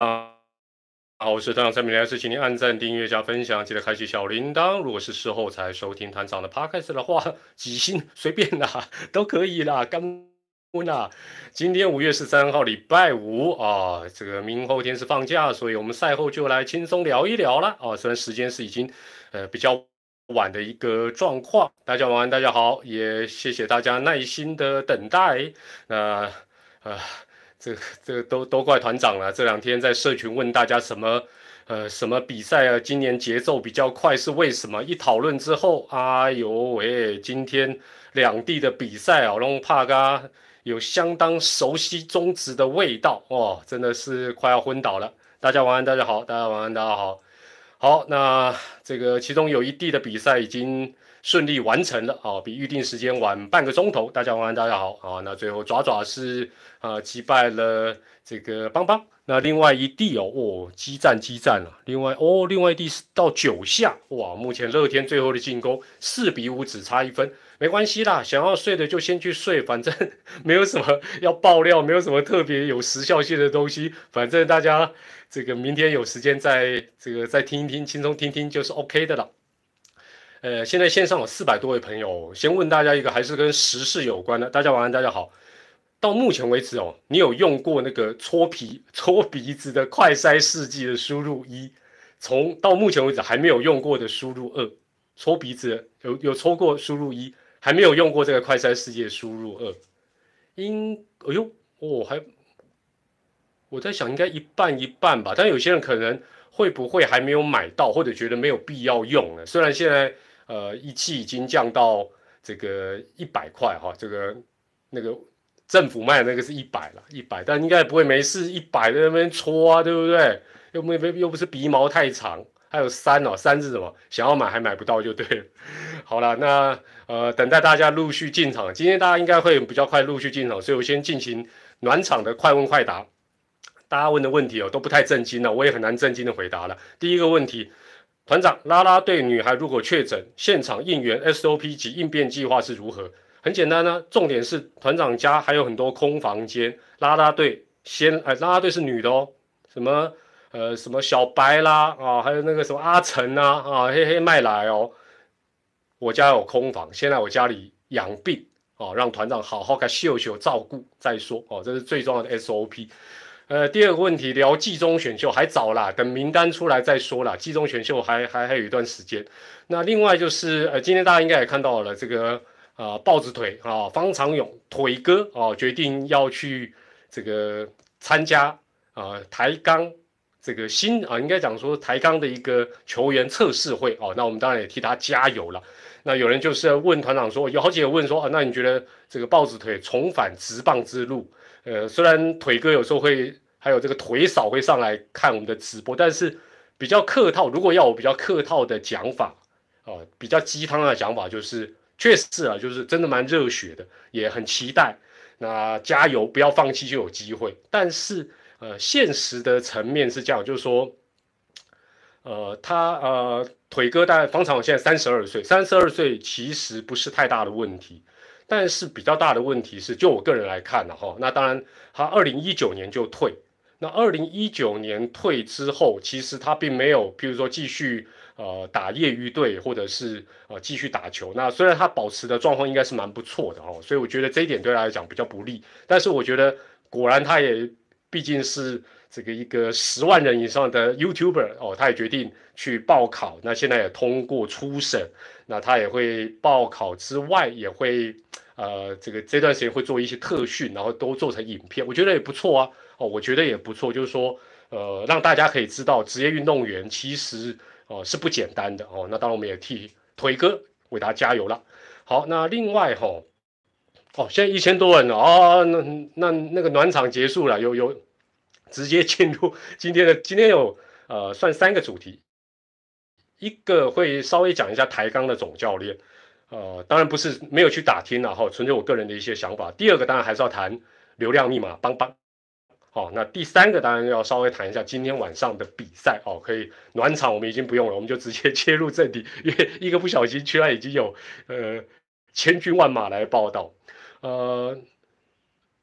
好，我是团长蔡明来，是请您按赞、订阅加分享，记得开启小铃铛。如果是事后才收听团长的 podcast 的话，几星随便啦，都可以啦。干温啦，今天五月十三号，礼拜五啊，这个明后天是放假，所以我们赛后就来轻松聊一聊了啊。虽然时间是已经呃比较晚的一个状况，大家晚安，大家好，也谢谢大家耐心的等待。那呃。这这都都怪团长了。这两天在社群问大家什么，呃，什么比赛啊？今年节奏比较快是为什么？一讨论之后，哎呦喂，今天两地的比赛啊，让帕嘎有相当熟悉中职的味道哦，真的是快要昏倒了。大家晚安，大家好，大家晚安，大家好。好，那这个其中有一地的比赛已经。顺利完成了啊，比预定时间晚半个钟头。大家晚安，大家好啊。那最后爪爪是啊击败了这个邦邦。那另外一地哦，哦激战激战了。另外哦，另外一地是到九下哇。目前乐天最后的进攻四比五，只差一分，没关系啦。想要睡的就先去睡，反正没有什么要爆料，没有什么特别有时效性的东西。反正大家这个明天有时间再这个再听一听，轻松听听就是 OK 的了。呃，现在线上有四百多位朋友，先问大家一个还是跟时事有关的。大家晚安，大家好。到目前为止哦，你有用过那个搓皮搓鼻子的快筛试剂的输入一，从到目前为止还没有用过的输入二，搓鼻子有有搓过输入一，还没有用过这个快筛试剂输入二，应哎呦哦还，我在想应该一半一半吧，但有些人可能会不会还没有买到，或者觉得没有必要用呢？虽然现在。呃，一期已经降到这个一百块哈，这个那个政府卖的那个是一百了，一百，但应该不会没事一百在那边搓啊，对不对？又没没又不是鼻毛太长，还有三哦，三是什么？想要买还买不到就对了。好了，那呃，等待大家陆续进场，今天大家应该会比较快陆续进场，所以我先进行暖场的快问快答。大家问的问题哦都不太震惊了，我也很难震惊的回答了。第一个问题。团长，拉拉队女孩如果确诊，现场应援 SOP 及应变计划是如何？很简单呢，重点是团长家还有很多空房间，拉拉队先，哎，拉拉队是女的哦，什么，呃，什么小白啦，啊，还有那个什么阿成啊，啊，嘿嘿麦来哦，我家有空房，现在我家里养病，哦，让团长好好给秀秀照顾再说，哦，这是最重要的 SOP。呃，第二个问题聊季中选秀还早啦，等名单出来再说啦。季中选秀还还还有一段时间。那另外就是，呃，今天大家应该也看到了这个啊，豹子腿啊，方长勇腿哥啊，决定要去这个参加啊台钢这个新啊，应该讲说台钢的一个球员测试会哦。那我们当然也替他加油了。那有人就是问团长说，有好几个问说啊，那你觉得这个豹子腿重返直棒之路？呃，虽然腿哥有时候会，还有这个腿嫂会上来看我们的直播，但是比较客套。如果要我比较客套的讲法，哦，比较鸡汤的讲法，就是确实啊，就是真的蛮热血的，也很期待。那加油，不要放弃就有机会。但是呃，现实的层面是这样，就是说，呃，他呃，腿哥大概方长现在三十二岁，三十二岁其实不是太大的问题。但是比较大的问题是，就我个人来看呢，哈，那当然他二零一九年就退，那二零一九年退之后，其实他并没有，譬如说继续呃打业余队，或者是呃继续打球。那虽然他保持的状况应该是蛮不错的哦，所以我觉得这一点对他来讲比较不利。但是我觉得果然他也毕竟是这个一个十万人以上的 YouTuber 哦，他也决定去报考，那现在也通过初审。那他也会报考之外，也会，呃，这个这段时间会做一些特训，然后都做成影片，我觉得也不错啊。哦，我觉得也不错，就是说，呃，让大家可以知道职业运动员其实哦是不简单的哦。那当然我们也替腿哥为他加油了。好，那另外哈，哦，现在一千多人了啊，那那那个暖场结束了，有有 直接进入今天的今天有呃算三个主题。一个会稍微讲一下台钢的总教练，呃，当然不是没有去打听了哈，纯粹我个人的一些想法。第二个当然还是要谈流量密码帮帮，好，那第三个当然要稍微谈一下今天晚上的比赛哦，可以暖场我们已经不用了，我们就直接 切入正题，因为一个不小心居然已经有呃千军万马来报道，呃，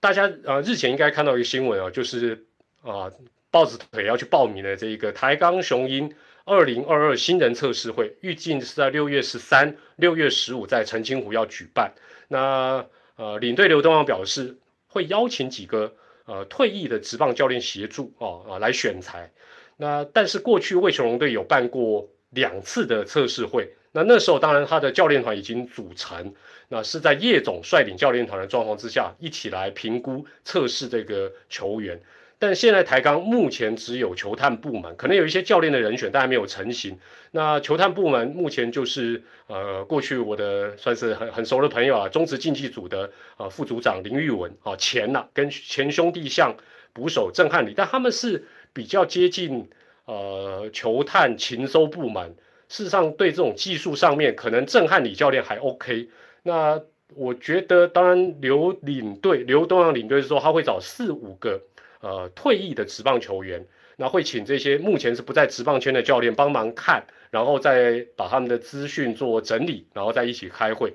大家呃日前应该看到一个新闻啊，就是啊。抱着腿要去报名的这一个台钢雄鹰二零二二新人测试会，预计是在六月十三、六月十五在澄清湖要举办。那呃，领队刘东阳表示会邀请几个呃退役的职棒教练协助啊啊来选材。那但是过去魏雄龙队有办过两次的测试会，那那时候当然他的教练团已经组成，那是在叶总率领教练团的状况之下，一起来评估测试这个球员。但现在台钢目前只有球探部门，可能有一些教练的人选，但还没有成型。那球探部门目前就是呃，过去我的算是很很熟的朋友啊，中职竞技组的呃副组长林玉文啊，前呐跟前兄弟像捕手郑汉礼，但他们是比较接近呃球探禽收部门。事实上，对这种技术上面，可能郑汉礼教练还 OK。那我觉得，当然刘领队刘东阳领队说他会找四五个。呃，退役的职棒球员，那会请这些目前是不在职棒圈的教练帮忙看，然后再把他们的资讯做整理，然后再一起开会。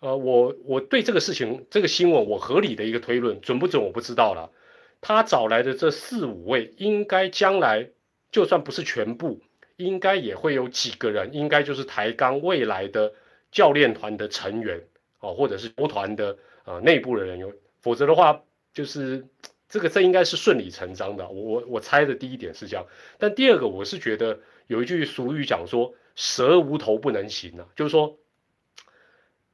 呃，我我对这个事情这个新闻，我合理的一个推论，准不准我不知道了。他找来的这四五位，应该将来就算不是全部，应该也会有几个人，应该就是台钢未来的教练团的成员哦，或者是球团的呃内部的人员，否则的话就是。这个这应该是顺理成章的，我我我猜的第一点是这样，但第二个我是觉得有一句俗语讲说“蛇无头不能行”啊，就是说，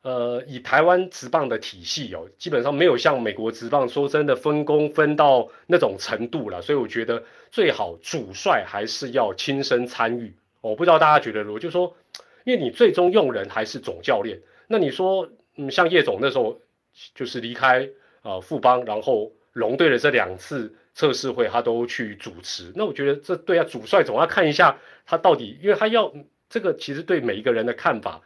呃，以台湾职棒的体系哦，基本上没有像美国职棒说真的分工分到那种程度了，所以我觉得最好主帅还是要亲身参与。我不知道大家觉得如何，就是说，因为你最终用人还是总教练，那你说，嗯，像叶总那时候就是离开呃富邦，然后。龙队的这两次测试会，他都去主持。那我觉得这对啊，主帅总要看一下他到底，因为他要这个其实对每一个人的看法，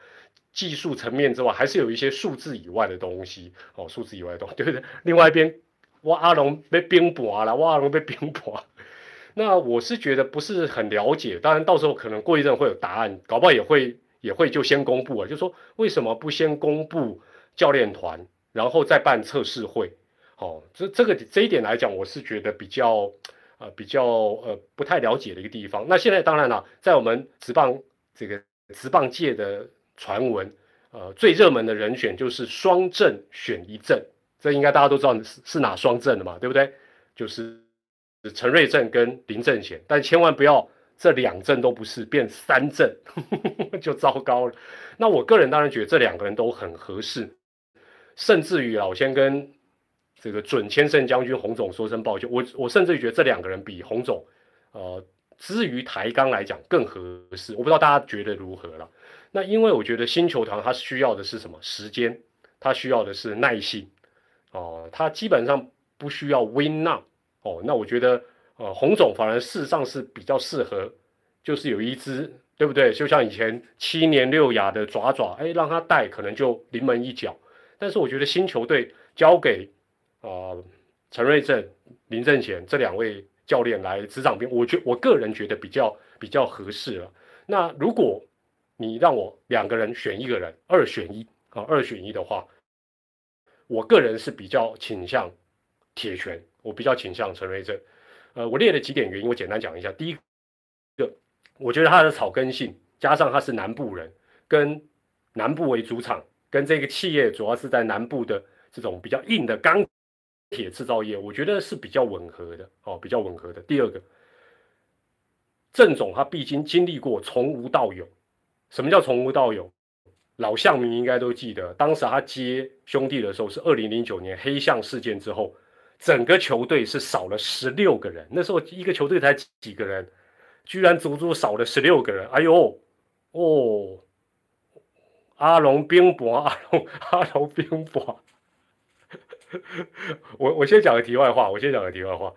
技术层面之外，还是有一些数字以外的东西哦，数字以外的东西，对 不对？另外一边，哇，阿龙被冰薄了，哇，阿龙被冰薄。那我是觉得不是很了解，当然到时候可能过一阵会有答案，搞不好也会也会就先公布了，就说为什么不先公布教练团，然后再办测试会？哦，这这个这一点来讲，我是觉得比较，呃，比较呃不太了解的一个地方。那现在当然了，在我们职棒这个职棒界的传闻，呃，最热门的人选就是双正选一正，这应该大家都知道是是哪双正的嘛，对不对？就是陈瑞正跟林正贤，但千万不要这两正都不是，变三正 就糟糕了。那我个人当然觉得这两个人都很合适，甚至于啊，我先跟。这个准千胜将军洪总说声抱歉，我我甚至觉得这两个人比洪总，呃，至于台钢来讲更合适。我不知道大家觉得如何了。那因为我觉得新球团它需要的是什么？时间，它需要的是耐心。哦，它基本上不需要 win now。哦，那我觉得，呃，洪总反而事实上是比较适合，就是有一支，对不对？就像以前七年六亚的爪爪，哎，让他带可能就临门一脚。但是我觉得新球队交给啊，陈瑞正、林正贤这两位教练来执掌兵，我觉我个人觉得比较比较合适了。那如果你让我两个人选一个人，二选一啊，二选一的话，我个人是比较倾向铁拳，我比较倾向陈瑞正。呃，我列了几点原因，我简单讲一下。第一个，我觉得他的草根性，加上他是南部人，跟南部为主场，跟这个企业主要是在南部的这种比较硬的钢。铁制造业，我觉得是比较吻合的哦，比较吻合的。第二个，郑总他毕竟经历过从无到有。什么叫从无到有？老乡民应该都记得，当时他接兄弟的时候是二零零九年黑象事件之后，整个球队是少了十六个人。那时候一个球队才几个人，居然足足少了十六个人。哎呦，哦，阿龙冰雹，阿龙阿龙冰雹。我我先讲个题外话，我先讲个题外话。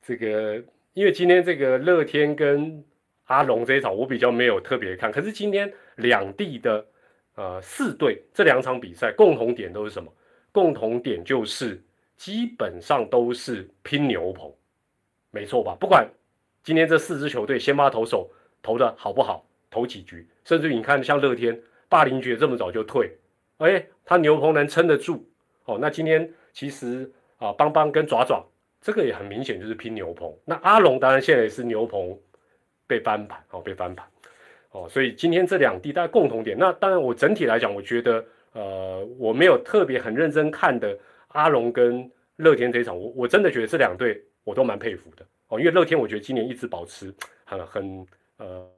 这个因为今天这个乐天跟阿龙这一场，我比较没有特别看。可是今天两地的呃四队这两场比赛共同点都是什么？共同点就是基本上都是拼牛棚，没错吧？不管今天这四支球队先发投手投的好不好，投几局，甚至你看像乐天霸凌爵这么早就退，哎，他牛棚能撑得住哦。那今天。其实啊，邦邦跟爪爪这个也很明显就是拼牛棚。那阿龙当然现在也是牛棚被翻盘哦，被翻盘哦，所以今天这两地大家共同点。那当然我整体来讲，我觉得呃我没有特别很认真看的阿龙跟乐天这一场，我我真的觉得这两队我都蛮佩服的哦，因为乐天我觉得今年一直保持很很呃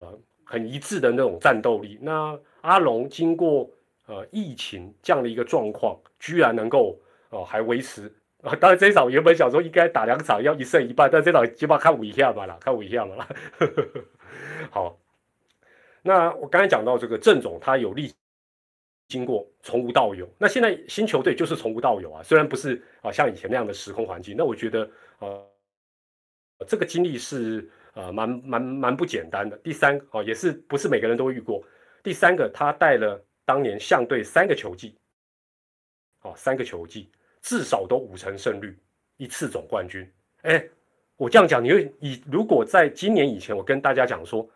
呃很一致的那种战斗力。那阿龙经过呃疫情这样的一个状况，居然能够哦还维持。啊，当然这场原本想说应该打两场要一胜一败，但这场起码看五一下吧啦，看五一下嘛啦。好，那我刚才讲到这个郑总，他有力经过从无到有，那现在新球队就是从无到有啊，虽然不是啊像以前那样的时空环境，那我觉得呃这个经历是呃蛮蛮蛮不简单的。第三哦也是不是每个人都遇过。第三个他带了当年相对三个球季，哦三个球季。至少都五成胜率，一次总冠军。哎，我这样讲，你会以如果在今年以前，我跟大家讲说，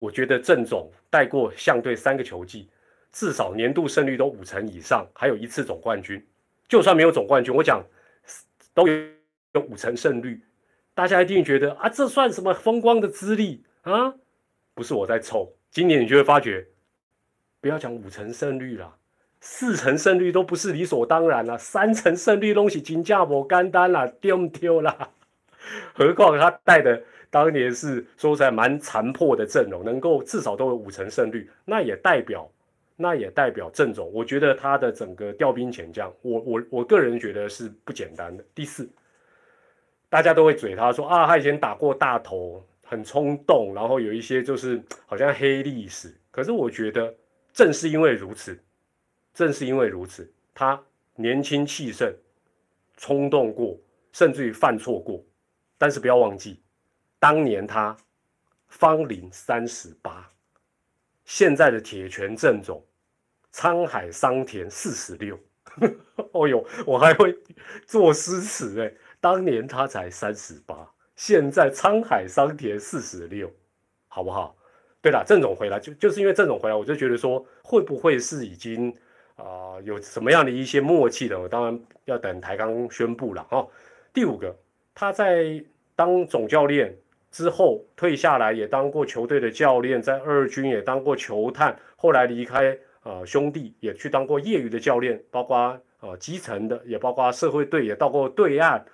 我觉得郑总带过相对三个球季，至少年度胜率都五成以上，还有一次总冠军。就算没有总冠军，我讲都有五成胜率，大家一定觉得啊，这算什么风光的资历啊？不是我在凑，今年你就会发觉，不要讲五成胜率了。四成胜率都不是理所当然了，三成胜率东西金价不干单了，丢不丢啦？何况他带的当年是说起来蛮残破的阵容，能够至少都有五成胜率，那也代表那也代表郑总，我觉得他的整个调兵遣将，我我我个人觉得是不简单的。第四，大家都会嘴他说啊，他以前打过大头，很冲动，然后有一些就是好像黑历史，可是我觉得正是因为如此。正是因为如此，他年轻气盛，冲动过，甚至于犯错过。但是不要忘记，当年他方龄三十八，现在的铁拳正总沧海桑田四十六。哦呦，我还会作诗词哎！当年他才三十八，现在沧海桑田四十六，好不好？对了，郑总回来就就是因为郑总回来，我就觉得说，会不会是已经。啊，有什么样的一些默契的？我当然要等台钢宣布了哦。第五个，他在当总教练之后退下来，也当过球队的教练，在二军也当过球探，后来离开啊兄弟，也去当过业余的教练，包括啊基层的，也包括社会队，也到过对岸，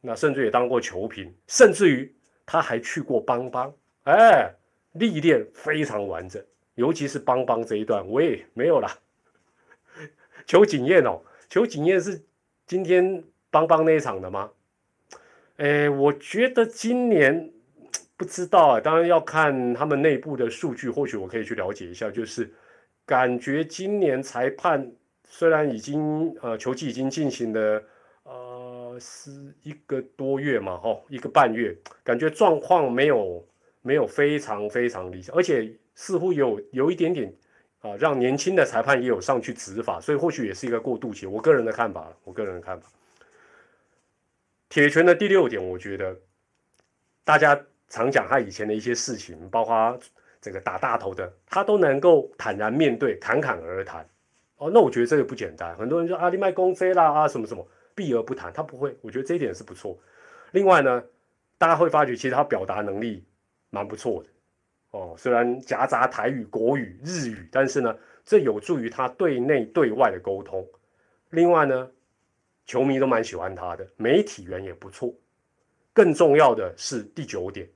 那甚至也当过球评，甚至于他还去过邦邦，哎，历练非常完整，尤其是邦邦这一段，我也没有了。邱景燕哦，邱景燕是今天邦邦那一场的吗？哎，我觉得今年不知道啊，当然要看他们内部的数据，或许我可以去了解一下。就是感觉今年裁判虽然已经呃球季已经进行了呃是一个多月嘛，吼一个半月，感觉状况没有没有非常非常理想，而且似乎有有一点点。啊，让年轻的裁判也有上去执法，所以或许也是一个过渡期。我个人的看法，我个人的看法。铁拳的第六点，我觉得大家常讲他以前的一些事情，包括这个打大头的，他都能够坦然面对，侃侃而谈。哦，那我觉得这个不简单。很多人说阿里麦公飞啦啊什么什么，避而不谈，他不会。我觉得这一点是不错。另外呢，大家会发觉其实他表达能力蛮不错的。哦，虽然夹杂台语、国语、日语，但是呢，这有助于他对内对外的沟通。另外呢，球迷都蛮喜欢他的，媒体缘也不错。更重要的是第九点，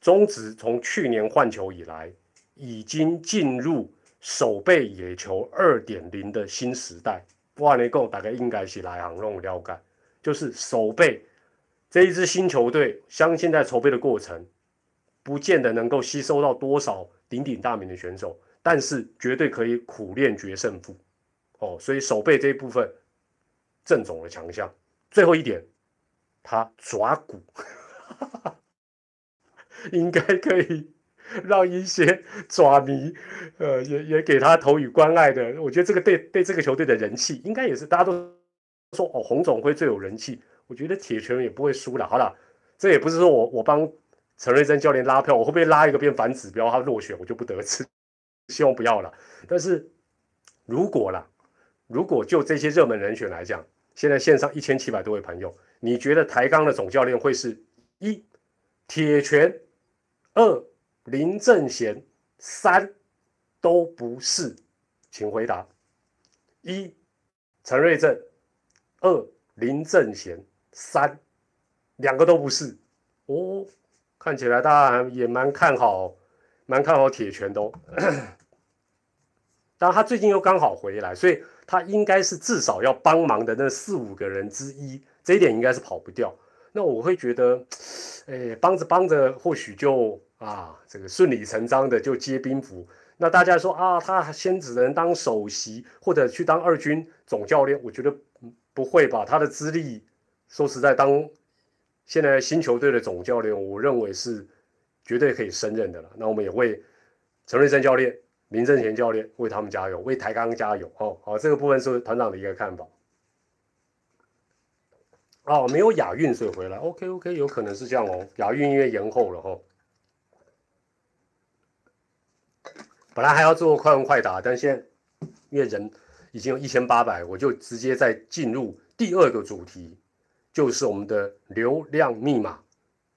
中职从去年换球以来，已经进入守备野球二点零的新时代。哇，你共大概应该是来行弄了解，就是守备这一支新球队，相信在筹备的过程。不见得能够吸收到多少鼎鼎大名的选手，但是绝对可以苦练决胜负哦。所以手背这一部分，郑总的强项。最后一点，他抓骨，应该可以让一些爪迷，呃，也也给他投以关爱的。我觉得这个对对这个球队的人气，应该也是大家都说哦，洪总会最有人气。我觉得铁拳也不会输了。好了，这也不是说我我帮。陈瑞珍教练拉票，我会不会拉一个变反指标？他落选，我就不得志。希望不要了。但是如果啦，如果就这些热门人选来讲，现在线上一千七百多位朋友，你觉得台钢的总教练会是一铁拳，二林正贤，三都不是？请回答。一陈瑞正，二林正贤，三两个都不是哦。看起来大家也蛮看好，蛮看好铁拳的。当然他最近又刚好回来，所以他应该是至少要帮忙的那四五个人之一，这一点应该是跑不掉。那我会觉得，哎，帮着帮着，或许就啊，这个顺理成章的就接兵符。那大家说啊，他先只能当首席或者去当二军总教练，我觉得不会吧？他的资历，说实在，当现在新球队的总教练，我认为是绝对可以胜任的了。那我们也为陈瑞生教练。林正贤教练为他们加油，为台钢加油哦！好，这个部分是团长的一个看法。哦，没有亚运所以回来，OK OK，有可能是这样哦。亚运因为延后了哈，本来还要做快问快答，但现在因为人已经有一千八百，我就直接再进入第二个主题，就是我们的流量密码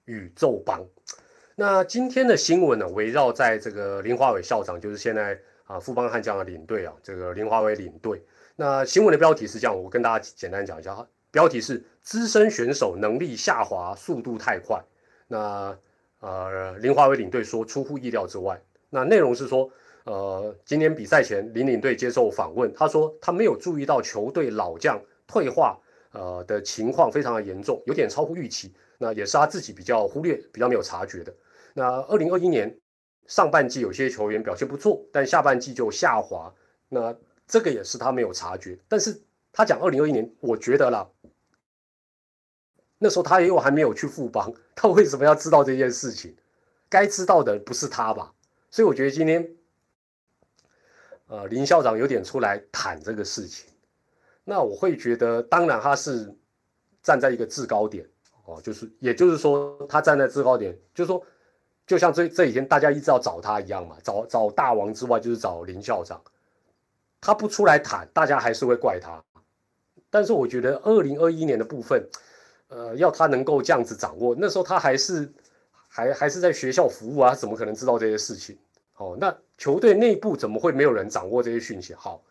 宇宙帮。那今天的新闻呢，围绕在这个林华伟校长，就是现在啊富邦悍将的领队啊，这个林华伟领队。那新闻的标题是这样，我跟大家简单讲一下哈。标题是资深选手能力下滑，速度太快。那呃林华伟领队说出乎意料之外。那内容是说，呃今天比赛前林领队接受访问，他说他没有注意到球队老将退化呃的情况非常的严重，有点超乎预期。那也是他自己比较忽略、比较没有察觉的。那二零二一年上半季有些球员表现不错，但下半季就下滑。那这个也是他没有察觉。但是他讲二零二一年，我觉得啦，那时候他也有还没有去富邦，他为什么要知道这件事情？该知道的不是他吧？所以我觉得今天，呃，林校长有点出来谈这个事情。那我会觉得，当然他是站在一个制高点。哦，就是，也就是说，他站在制高点，就是说，就像这这几天大家一直要找他一样嘛，找找大王之外，就是找林校长，他不出来谈，大家还是会怪他。但是我觉得二零二一年的部分，呃，要他能够这样子掌握，那时候他还是还还是在学校服务啊，怎么可能知道这些事情？哦，那球队内部怎么会没有人掌握这些讯息？好，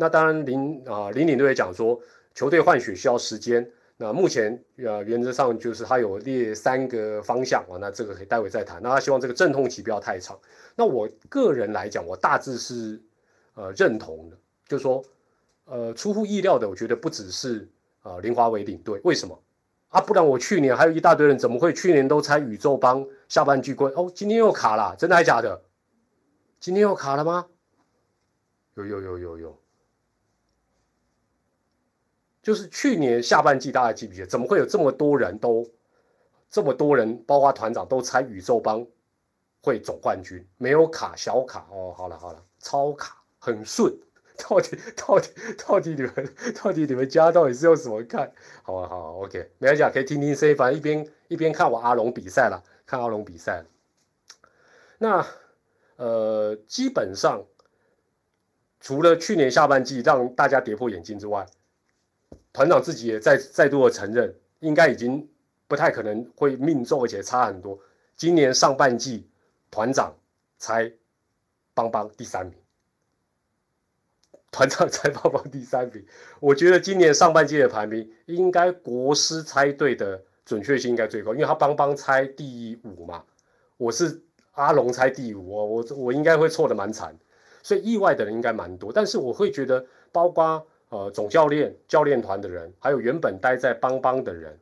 那当然林啊林领队也讲说，球队换血需要时间。那目前呃原则上就是他有列三个方向啊，那这个可以待会再谈。那他希望这个阵痛期不要太长。那我个人来讲，我大致是呃认同的，就是说呃出乎意料的，我觉得不只是呃林华为领队，为什么啊？不然我去年还有一大堆人怎么会去年都猜宇宙帮下半季冠哦，今天又卡了，真的还假的？今天又卡了吗？有有有有有。就是去年下半季，大家记不记得？怎么会有这么多人都这么多人，包括团长都猜宇宙帮会总冠军？没有卡，小卡哦。好了好了，超卡很顺。到底到底到底你们到底你们家到底是用什么看？好啊好啊，OK，没关系，可以听听 C，反正一边一边看我阿龙比赛了，看阿龙比赛。那呃，基本上除了去年下半季让大家跌破眼镜之外，团长自己也再再度的承认，应该已经不太可能会命中，而且差很多。今年上半季，团长猜邦邦第三名，团长猜邦邦第三名。我觉得今年上半季的排名，应该国师猜对的准确性应该最高，因为他邦邦猜第五嘛，我是阿龙猜第五，我我我应该会错的蛮惨，所以意外的人应该蛮多。但是我会觉得，包括。呃，总教练、教练团的人，还有原本待在邦邦的人，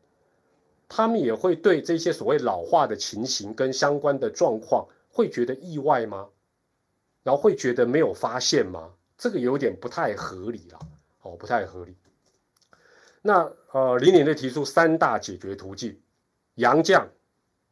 他们也会对这些所谓老化的情形跟相关的状况，会觉得意外吗？然后会觉得没有发现吗？这个有点不太合理了，哦，不太合理。那呃，林领队提出三大解决途径：洋将，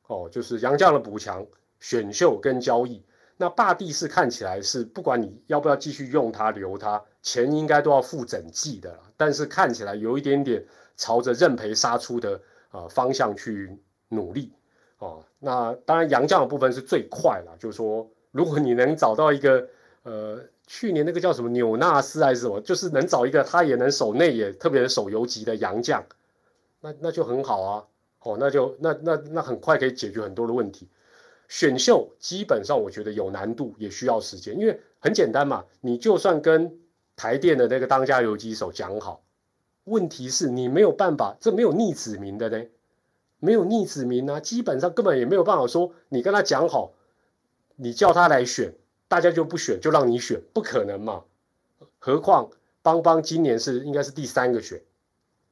哦，就是洋将的补强、选秀跟交易。那霸地是看起来是不管你要不要继续用它留它，钱应该都要付整季的，但是看起来有一点点朝着认赔杀出的呃方向去努力哦。那当然杨将的部分是最快了，就是说如果你能找到一个呃去年那个叫什么纽纳斯还是什么，就是能找一个他也能守内野，特别是守游击的洋将，那那就很好啊。哦，那就那那那很快可以解决很多的问题。选秀基本上我觉得有难度，也需要时间，因为很简单嘛，你就算跟台电的那个当家游击手讲好，问题是你没有办法，这没有逆子民的呢，没有逆子民啊，基本上根本也没有办法说你跟他讲好，你叫他来选。大家就不选，就让你选，不可能嘛？何况邦邦今年是应该是第三个选，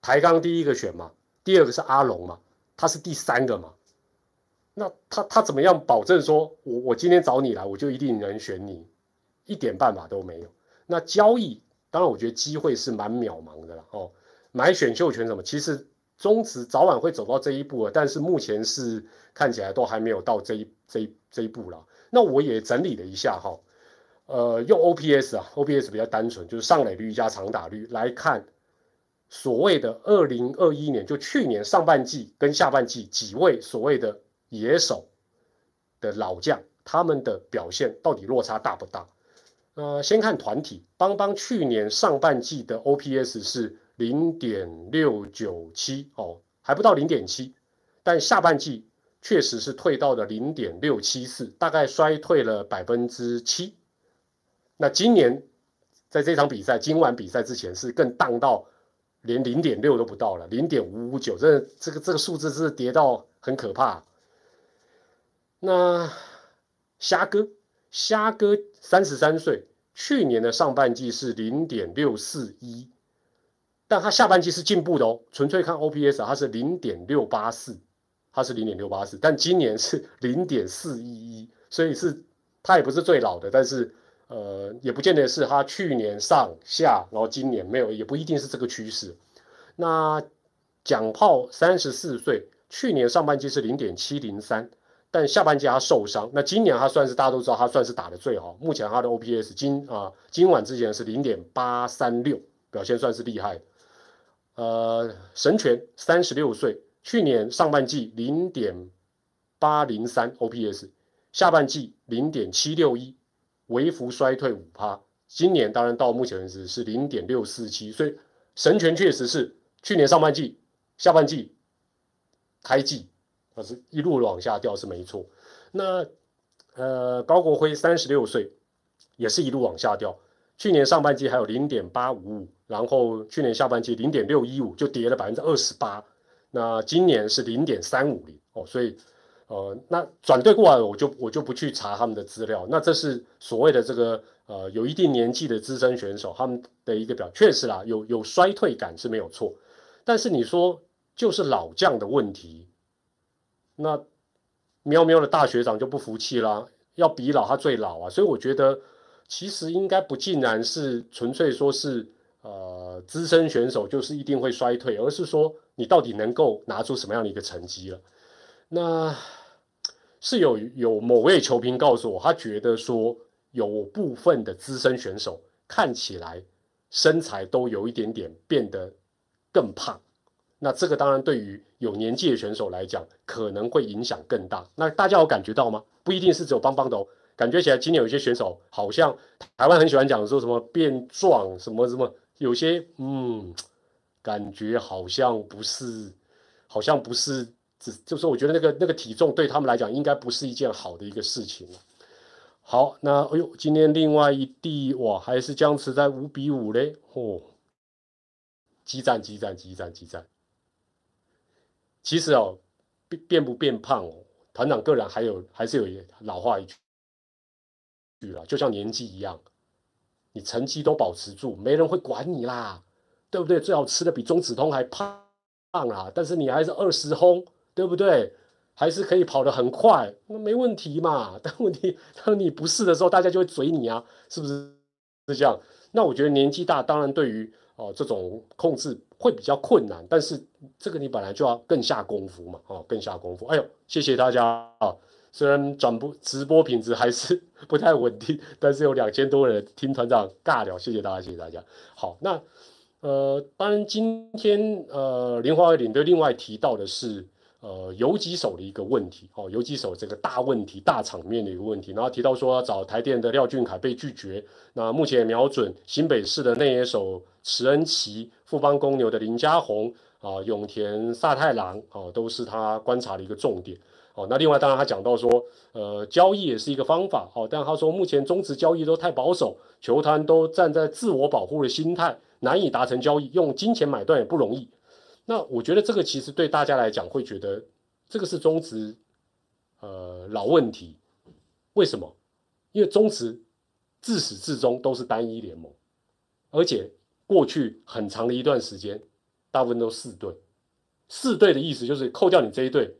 台钢第一个选嘛，第二个是阿龙嘛，他是第三个嘛？那他他怎么样保证说我我今天找你来，我就一定能选你？一点办法都没有。那交易当然我觉得机会是蛮渺茫的了哦。买选秀权什么，其实中职早晚会走到这一步了，但是目前是看起来都还没有到这一这一这一步了。那我也整理了一下哈，呃，用 OPS 啊，OPS 比较单纯，就是上垒率加长打率来看，所谓的二零二一年就去年上半季跟下半季几位所谓的野手的老将，他们的表现到底落差大不大？呃，先看团体，邦邦去年上半季的 OPS 是零点六九七哦，还不到零点七，但下半季。确实是退到了零点六七四，大概衰退了百分之七。那今年在这场比赛，今晚比赛之前是更荡到连零点六都不到了，零点五五九，这这个这个数字是跌到很可怕。那虾哥，虾哥三十三岁，去年的上半季是零点六四一，但他下半季是进步的哦，纯粹看 OPS，它是零点六八四。它是零点六八四，但今年是零点四一一，所以是它也不是最老的，但是呃也不见得是它去年上下，然后今年没有，也不一定是这个趋势。那蒋炮三十四岁，去年上半季是零点七零三，但下半季他受伤，那今年他算是大家都知道他算是打的最好，目前他的 OPS 今啊今晚之前是零点八三六，表现算是厉害。呃，神拳三十六岁。去年上半季零点八零三 OPS，下半季零点七六一，微幅衰退五趴。今年当然到目前为止是零点六四七，所以神权确实是去年上半季、下半季开季，它是一路往下掉是没错。那呃高国辉三十六岁，也是一路往下掉。去年上半季还有零点八五五，然后去年下半季零点六一五就跌了百分之二十八。那今年是零点三五零哦，所以，呃，那转队过来我就我就不去查他们的资料。那这是所谓的这个呃有一定年纪的资深选手他们的一个表，确实啦，有有衰退感是没有错。但是你说就是老将的问题，那喵喵的大学长就不服气啦，要比老他最老啊。所以我觉得其实应该不尽然是纯粹说是呃资深选手就是一定会衰退，而是说。你到底能够拿出什么样的一个成绩了？那是有有某位球评告诉我，他觉得说有部分的资深选手看起来身材都有一点点变得更胖。那这个当然对于有年纪的选手来讲，可能会影响更大。那大家有感觉到吗？不一定是只有邦邦的哦，感觉起来今年有些选手好像台湾很喜欢讲说什么变壮什么什么，有些嗯。感觉好像不是，好像不是，只就是我觉得那个那个体重对他们来讲应该不是一件好的一个事情好，那哎呦，今天另外一地哇，还是僵持在五比五嘞，哦！激战激战激战激战。其实哦，变变不变胖哦，团长个人还有还是有老话一句，了，就像年纪一样，你成绩都保持住，没人会管你啦。对不对？最好吃的比中子通还胖胖啦！但是你还是二十轰，对不对？还是可以跑得很快，那没问题嘛。但问题当你不是的时候，大家就会嘴你啊，是不是？是这样。那我觉得年纪大，当然对于哦这种控制会比较困难。但是这个你本来就要更下功夫嘛，哦，更下功夫。哎呦，谢谢大家啊！虽然转播直播品质还是 不太稳定，但是有两千多人听团长尬聊，谢谢大家，谢谢大家。好，那。呃，当然，今天呃，莲花领队另外提到的是，呃游击手的一个问题哦，游击手这个大问题、大场面的一个问题。然后提到说找台电的廖俊凯被拒绝，那目前瞄准新北市的内野手池恩琪、富邦公牛的林家宏啊、永田萨太郎啊，都是他观察的一个重点。哦，那另外当然他讲到说，呃，交易也是一个方法。哦，但他说目前中职交易都太保守，球团都站在自我保护的心态，难以达成交易，用金钱买断也不容易。那我觉得这个其实对大家来讲会觉得这个是中职，呃，老问题。为什么？因为中职自始至终都是单一联盟，而且过去很长的一段时间，大部分都四队。四队的意思就是扣掉你这一队。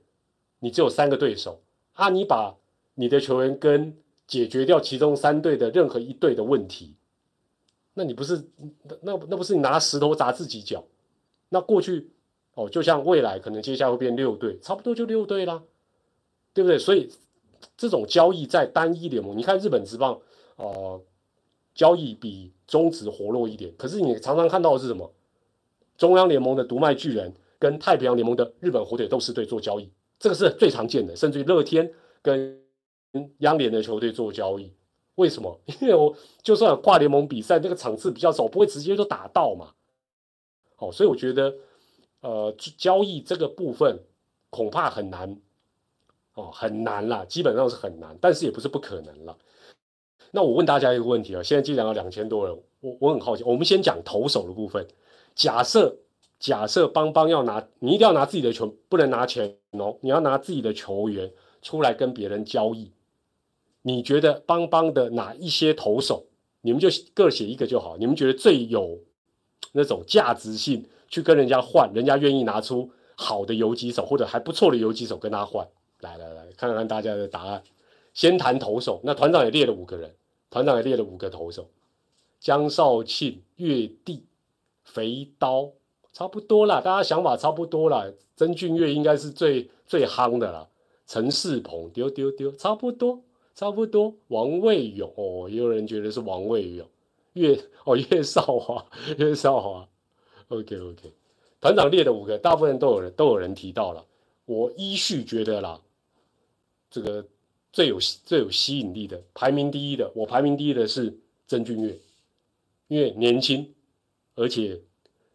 你只有三个对手啊！你把你的球员跟解决掉其中三队的任何一队的问题，那你不是那那不是你拿石头砸自己脚？那过去哦，就像未来可能接下来会变六队，差不多就六队啦，对不对？所以这种交易在单一联盟，你看日本职棒哦，交易比中职活络一点。可是你常常看到的是什么？中央联盟的独卖巨人跟太平洋联盟的日本火腿斗士队做交易。这个是最常见的，甚至于乐天跟央联的球队做交易，为什么？因为我就算跨联盟比赛，那个场次比较少，不会直接就打到嘛。哦，所以我觉得，呃，交易这个部分恐怕很难，哦，很难啦，基本上是很难，但是也不是不可能了。那我问大家一个问题啊，现在既然有两千多人，我我很好奇，我们先讲投手的部分，假设。假设邦邦要拿，你一定要拿自己的球，不能拿钱哦。你要拿自己的球员出来跟别人交易。你觉得邦邦的哪一些投手，你们就各写一个就好。你们觉得最有那种价值性，去跟人家换，人家愿意拿出好的游击手或者还不错的游击手跟他换。来来来，看看大家的答案。先谈投手，那团长也列了五个人，团长也列了五个投手：江少庆、岳帝、肥刀。差不多啦，大家想法差不多啦。曾俊岳应该是最最夯的啦。陈世鹏丢丢丢，差不多差不多。王卫勇哦，也有人觉得是王卫勇。岳哦，岳少华，岳少华。OK OK，团长列的五个，大部分都有人都有人提到了。我依序觉得啦，这个最有最有吸引力的，排名第一的，我排名第一的是曾俊岳，因为年轻，而且。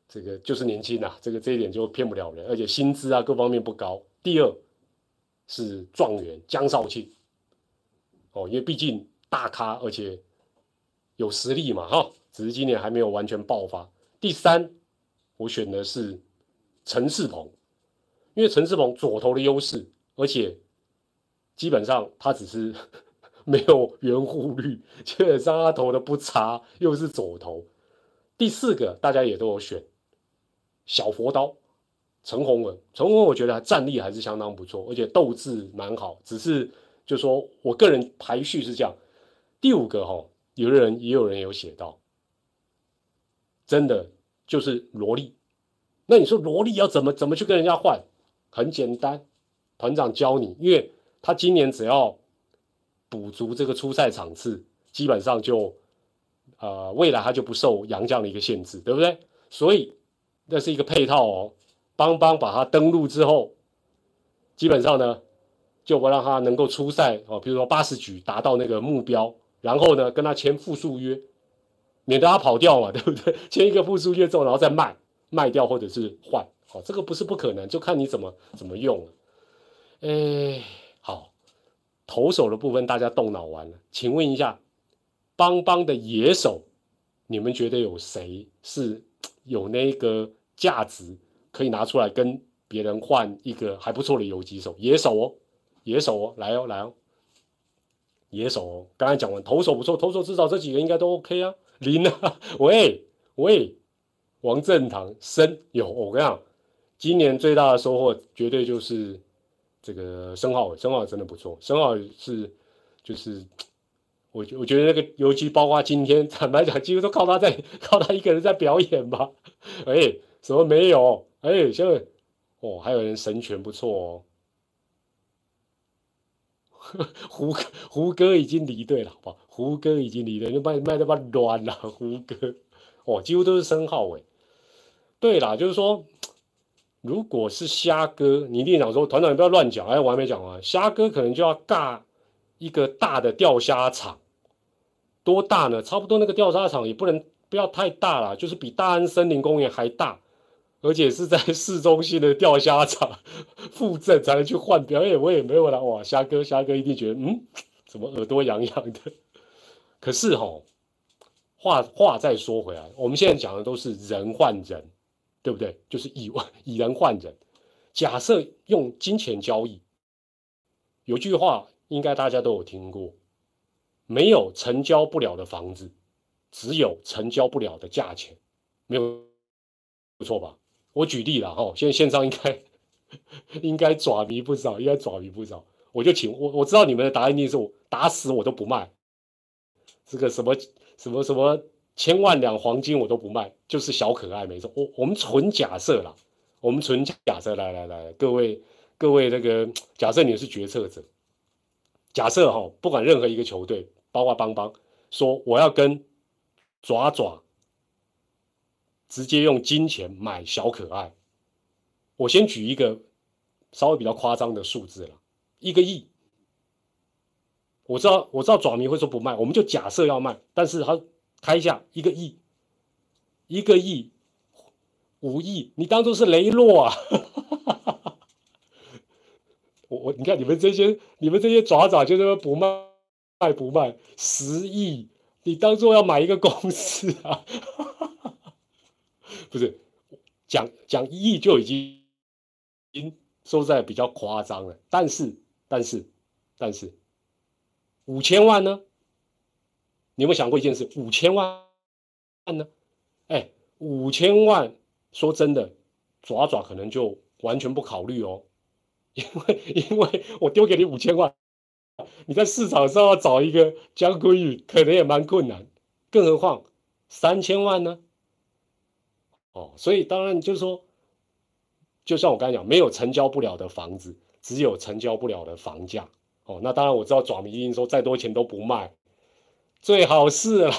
这个就是年轻呐，这个这一点就骗不了人，而且薪资啊各方面不高。第二是状元江少庆，哦，因为毕竟大咖，而且有实力嘛，哈，只是今年还没有完全爆发。第三，我选的是陈世鹏，因为陈世鹏左投的优势，而且基本上他只是 没有圆弧率，基本上他投的不差，又是左投。第四个大家也都有选。小佛刀，陈宏文，陈宏文我觉得战力还是相当不错，而且斗志蛮好。只是就说我个人排序是这样，第五个哈，有的人也有人有写到，真的就是萝莉。那你说萝莉要怎么怎么去跟人家换？很简单，团长教你，因为他今年只要补足这个初赛场次，基本上就呃未来他就不受杨将的一个限制，对不对？所以。那是一个配套哦，邦邦把它登录之后，基本上呢，就不让他能够出赛哦。比如说八十局达到那个目标，然后呢跟他签复数约，免得他跑掉嘛，对不对？签一个复数约之后，然后再卖卖掉或者是换，好，这个不是不可能，就看你怎么怎么用了。哎，投手的部分大家动脑完了，请问一下，邦邦的野手，你们觉得有谁是有那个？价值可以拿出来跟别人换一个还不错的游击手，野手哦，野手哦，来哦，来哦，野手哦。刚才讲完投手不错，投手至少这几个应该都 OK 啊。林啊，喂喂，王正堂申有，我跟你讲，今年最大的收获绝对就是这个申浩伟，申浩伟真的不错，申浩伟是就是我我觉得那个尤其，包括今天坦白讲，几乎都靠他在靠他一个人在表演吧，哎。什么没有？哎，现在哦，还有人神拳不错哦。胡胡歌已经离队了，好不好？胡歌已经离队，就卖卖的把乱了。胡歌哦，几乎都是申号哎。对啦，就是说如果是虾哥，你一定想说团长你不要乱讲，哎，我还没讲完，虾哥可能就要尬一个大的钓虾场，多大呢？差不多那个钓虾场也不能不要太大了，就是比大安森林公园还大，而且是在市中心的钓虾场 附赠才能去换表演，我也没有了。哇，虾哥虾哥一定觉得嗯，怎么耳朵痒痒的？可是哈，话话再说回来，我们现在讲的都是人换人。对不对？就是以 以人换人。假设用金钱交易，有句话应该大家都有听过：没有成交不了的房子，只有成交不了的价钱。没有不错吧？我举例了哈，现在线上应该应该爪迷不少，应该爪迷不少。我就请我我知道你们的答案一定是我打死我都不卖这个什么什么什么。千万两黄金我都不卖，就是小可爱没错。我我们纯假设啦，我们纯假设，来来来，各位各位那个假设你是决策者，假设哈，不管任何一个球队，包括邦邦，说我要跟爪爪直接用金钱买小可爱，我先举一个稍微比较夸张的数字了，一个亿。我知道我知道爪迷会说不卖，我们就假设要卖，但是他。开价一个亿，一个亿，五亿，你当做是雷洛啊？我我你看你们这些你们这些爪爪就这么不卖卖不卖十亿，你当做要买一个公司啊？不是讲讲一亿就已经已经说在比较夸张了，但是但是但是五千万呢？你有没有想过一件事？五千万呢？哎，五千万，说真的，爪爪可能就完全不考虑哦，因为因为我丢给你五千万，你在市场上要找一个江归宇，可能也蛮困难，更何况三千万呢？哦，所以当然就是说，就像我刚才讲，没有成交不了的房子，只有成交不了的房价。哦，那当然我知道爪迷一定说再多钱都不卖。最好是 了，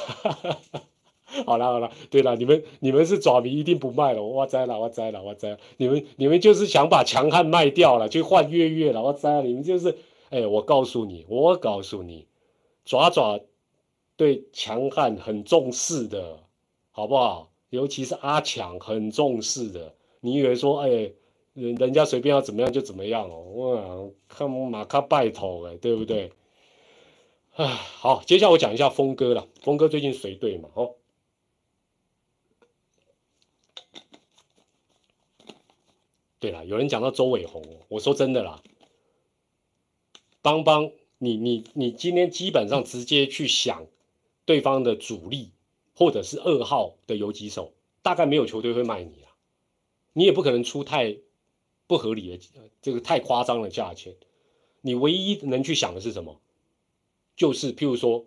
好了好了，对了，你们你们是爪迷，一定不卖了，我栽了我栽了我栽了，你们你们就是想把强悍卖掉了，去换月月了，我栽了，你们就是，哎，我告诉你，我告诉你，爪爪对强悍很重视的，好不好？尤其是阿强很重视的，你以为说，哎，人人家随便要怎么样就怎么样哦，哇，看马卡拜头哎，对不对？啊，好，接下来我讲一下峰哥了。峰哥最近随队嘛？哦，对了，有人讲到周伟宏，我说真的啦，邦邦，你你你今天基本上直接去想对方的主力或者是二号的游击手，大概没有球队会卖你啊，你也不可能出太不合理的这个太夸张的价钱，你唯一能去想的是什么？就是譬如说，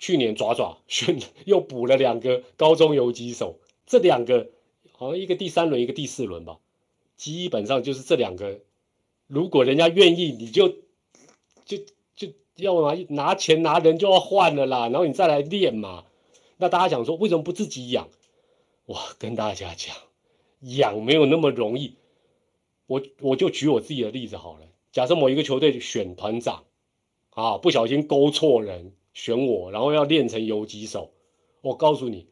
去年爪爪选又补了两个高中游击手，这两个好像一个第三轮，一个第四轮吧，基本上就是这两个，如果人家愿意，你就就就要拿拿钱拿人就要换了啦，然后你再来练嘛。那大家想说为什么不自己养？我跟大家讲，养没有那么容易。我我就举我自己的例子好了，假设某一个球队选团长。啊！不小心勾错人，选我，然后要练成游击手。我告诉你，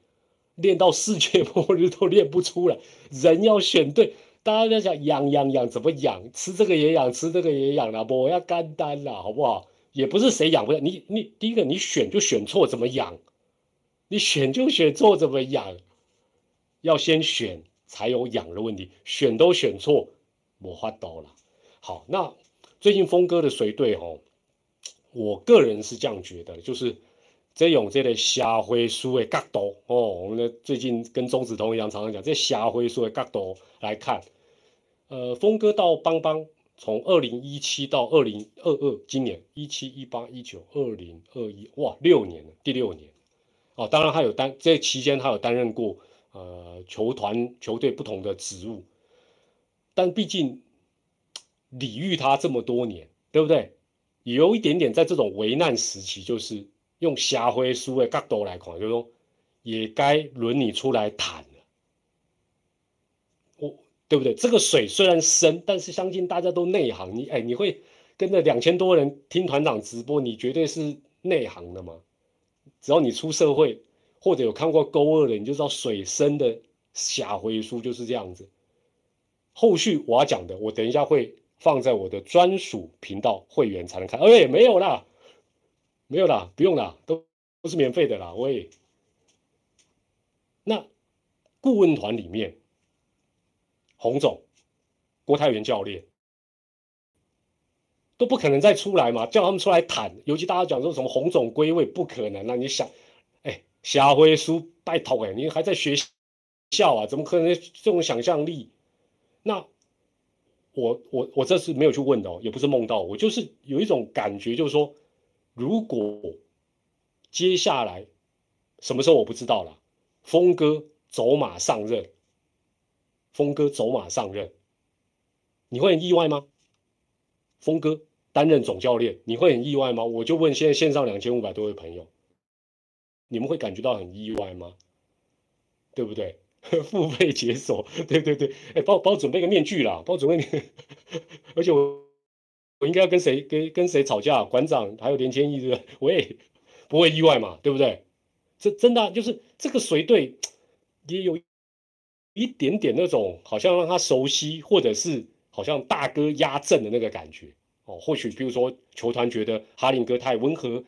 练到世界 末日都练不出来。人要选对，大家在想养养养怎么养？吃这个也养，吃这个也养了，不要干单了，好不好？也不是谁养不了你。你第一个，你选就选错，怎么养？你选就选错，怎么养？要先选才有养的问题，选都选错，我发抖了。好，那最近峰哥的随队哦。我个人是这样觉得，就是这用这类瞎灰书的角度哦，我们的最近跟钟子通一样，常常讲这瞎灰书的角度来看，呃，峰哥到邦邦，从二零一七到二零二二，今年一七一八一九二零二一，哇，六年了，第六年，哦，当然他有担这期间他有担任过呃球团球队不同的职务，但毕竟礼遇他这么多年，对不对？也有一点点在这种危难时期，就是用瞎灰书的角度来看，就是说也该轮你出来谈了。我对不对？这个水虽然深，但是相信大家都内行。你哎，你会跟着两千多人听团长直播，你绝对是内行的嘛。只要你出社会或者有看过勾二的，你就知道水深的下回书就是这样子。后续我要讲的，我等一下会放在我的专属频道会员才能看。哎，没有啦，没有啦，不用啦，都都是免费的啦。喂，那顾问团里面，洪总、郭泰元教练都不可能再出来嘛，叫他们出来谈。尤其大家讲说什么洪总归位，不可能啊！你想，哎，下回书拜托哎，你还在学校啊？怎么可能这种想象力？那我我我这次没有去问的哦，也不是梦到，我就是有一种感觉，就是说，如果接下来什么时候我不知道了，峰哥走马上任，峰哥走马上任，你会很意外吗？峰哥担任总教练，你会很意外吗？我就问现在线上两千五百多位朋友，你们会感觉到很意外吗？对不对？付费解锁，对对对，哎，帮我帮我准备个面具啦，帮我准备面，而且我我应该要跟谁跟跟谁吵架？馆长还有连千亿，对不对？喂，不会意外嘛，对不对？这真的就是这个随队也有一点点那种好像让他熟悉，或者是好像大哥压阵的那个感觉哦。或许比如说球团觉得哈林哥太温和，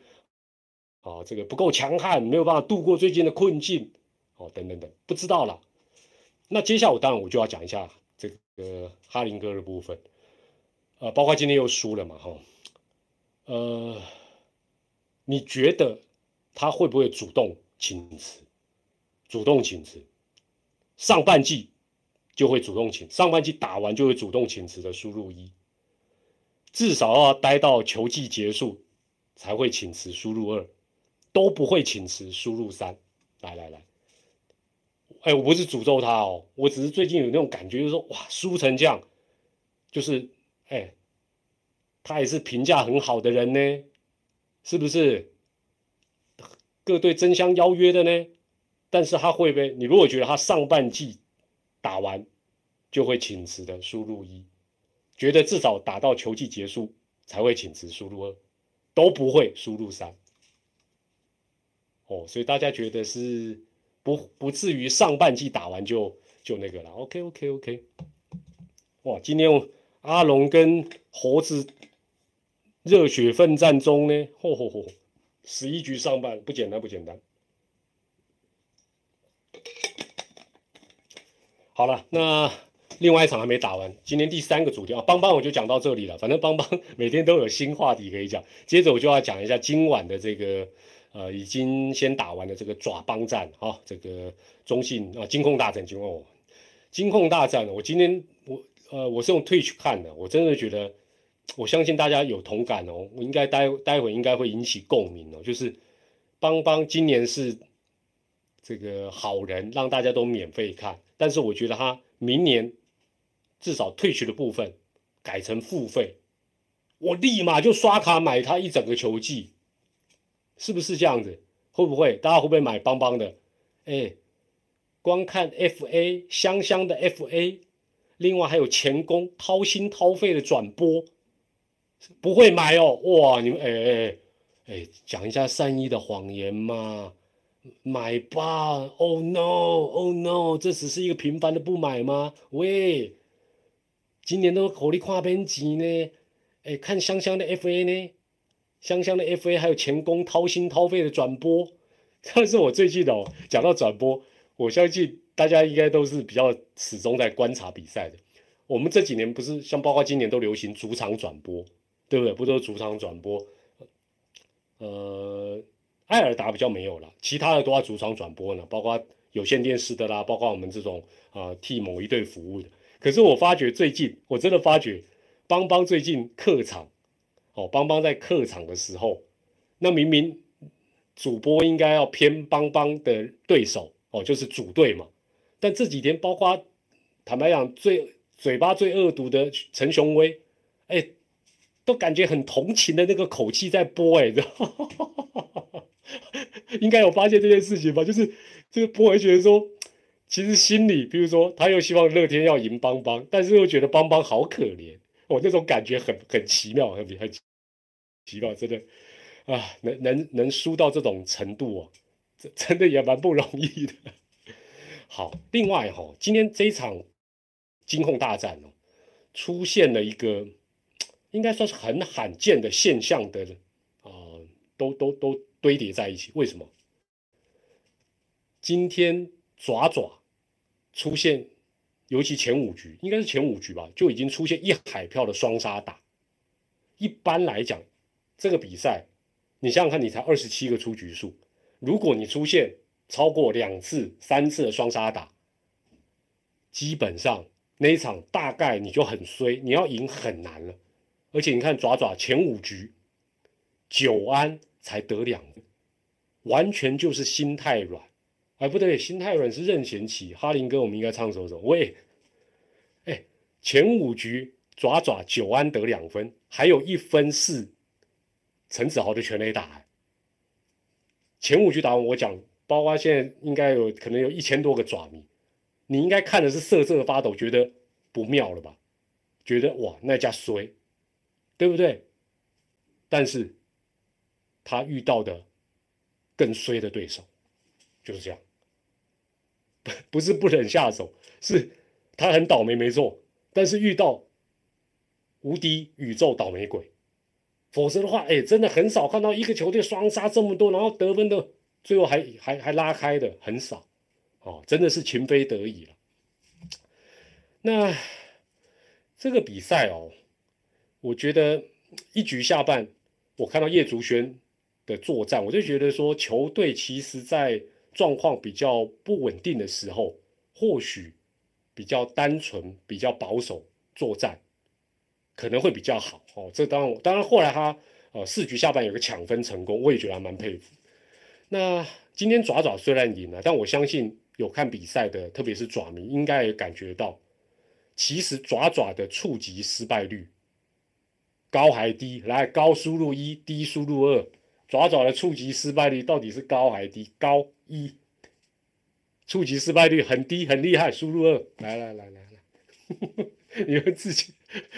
啊，这个不够强悍，没有办法度过最近的困境。哦，等等等，不知道了。那接下来我当然我就要讲一下这个哈林哥的部分，呃，包括今天又输了嘛，哈，呃，你觉得他会不会主动请辞？主动请辞，上半季就会主动请，上半季打完就会主动请辞的输入一，至少要待到球季结束才会请辞输入二，都不会请辞输入三。来来来。哎，我不是诅咒他哦，我只是最近有那种感觉，就是说，哇，输成这样，就是，哎，他也是评价很好的人呢，是不是？各队争相邀约的呢，但是他会不会？你如果觉得他上半季打完就会请辞的，输入一，觉得至少打到球季结束才会请辞，输入二，都不会输入三。哦，所以大家觉得是？不不至于上半季打完就就那个了，OK OK OK，哇，今天阿龙跟猴子热血奋战中呢，嚯嚯嚯，十一局上半不简单不简单。好了，那另外一场还没打完，今天第三个主题啊，邦邦我就讲到这里了，反正邦邦 每天都有新话题可以讲，接着我就要讲一下今晚的这个。呃，已经先打完了这个爪帮战啊，这个中信啊，金控大战，金控，金控大战。我今天我呃，我是用 Twitch 看的，我真的觉得，我相信大家有同感哦。我应该待待会应该会引起共鸣哦。就是邦邦今年是这个好人，让大家都免费看，但是我觉得他明年至少 Twitch 的部分改成付费，我立马就刷卡买他一整个球季。是不是这样子？会不会大家会不会买邦邦的？哎，光看 FA 香香的 FA，另外还有前工掏心掏肺的转播，不会买哦。哇，你们哎哎哎，讲一下善意的谎言嘛，买吧。Oh no，Oh no，这只是一个平凡的不买吗？喂，今年都火力跨边级呢。哎，看香香的 FA 呢？香香的 FA 还有前功掏心掏肺的转播，但是我最近哦讲到转播，我相信大家应该都是比较始终在观察比赛的。我们这几年不是像包括今年都流行主场转播，对不对？不都是主场转播？呃，艾尔达比较没有了，其他的都要主场转播呢，包括有线电视的啦，包括我们这种啊替某一队服务的。可是我发觉最近，我真的发觉邦邦最近客场。哦，邦邦在客场的时候，那明明主播应该要偏邦邦的对手哦，就是主队嘛。但这几天，包括坦白讲，最嘴巴最恶毒的陈雄威，哎，都感觉很同情的那个口气在播，哎，应该有发现这件事情吧？就是这个播会觉得说，其实心里，比如说他又希望乐天要赢邦邦，但是又觉得邦邦好可怜，我那种感觉很很奇妙，很很奇妙，真的啊，能能能输到这种程度哦，这 真的也蛮不容易的。好，另外哈，今天这一场金控大战哦，出现了一个应该算是很罕见的现象的啊，都都都堆叠在一起。为什么？今天爪爪出现，尤其前五局，应该是前五局吧，就已经出现一海票的双杀打。一般来讲，这个比赛，你想想看，你才二十七个出局数，如果你出现。超过两次、三次的双杀打，基本上那一场大概你就很衰，你要赢很难了。而且你看爪爪前五局，九安才得两分，完全就是心太软。哎，不对，心太软是任贤齐、哈林哥，我们应该唱首首。喂，前五局爪爪九安得两分，还有一分是陈子豪的全垒打。前五局打完，我讲。包括现在应该有可能有一千多个爪迷，你应该看的是瑟瑟发抖，觉得不妙了吧？觉得哇，那家衰，对不对？但是他遇到的更衰的对手，就是这样，不 不是不忍下手，是他很倒霉，没错。但是遇到无敌宇宙倒霉鬼，否则的话，哎，真的很少看到一个球队双杀这么多，然后得分的。最后还还还拉开的很少，哦，真的是情非得已了。那这个比赛哦，我觉得一局下半，我看到叶竹轩的作战，我就觉得说，球队其实在状况比较不稳定的时候，或许比较单纯、比较保守作战，可能会比较好。哦，这当然，当然后来他呃四局下半有个抢分成功，我也觉得还蛮佩服。那今天爪爪虽然赢了，但我相信有看比赛的，特别是爪迷，应该也感觉到，其实爪爪的触及失败率高还低？来，高输入一，低输入二，爪爪的触及失败率到底是高还低？高一，触及失败率很低，很厉害。输入二，来来来来来，你们自己，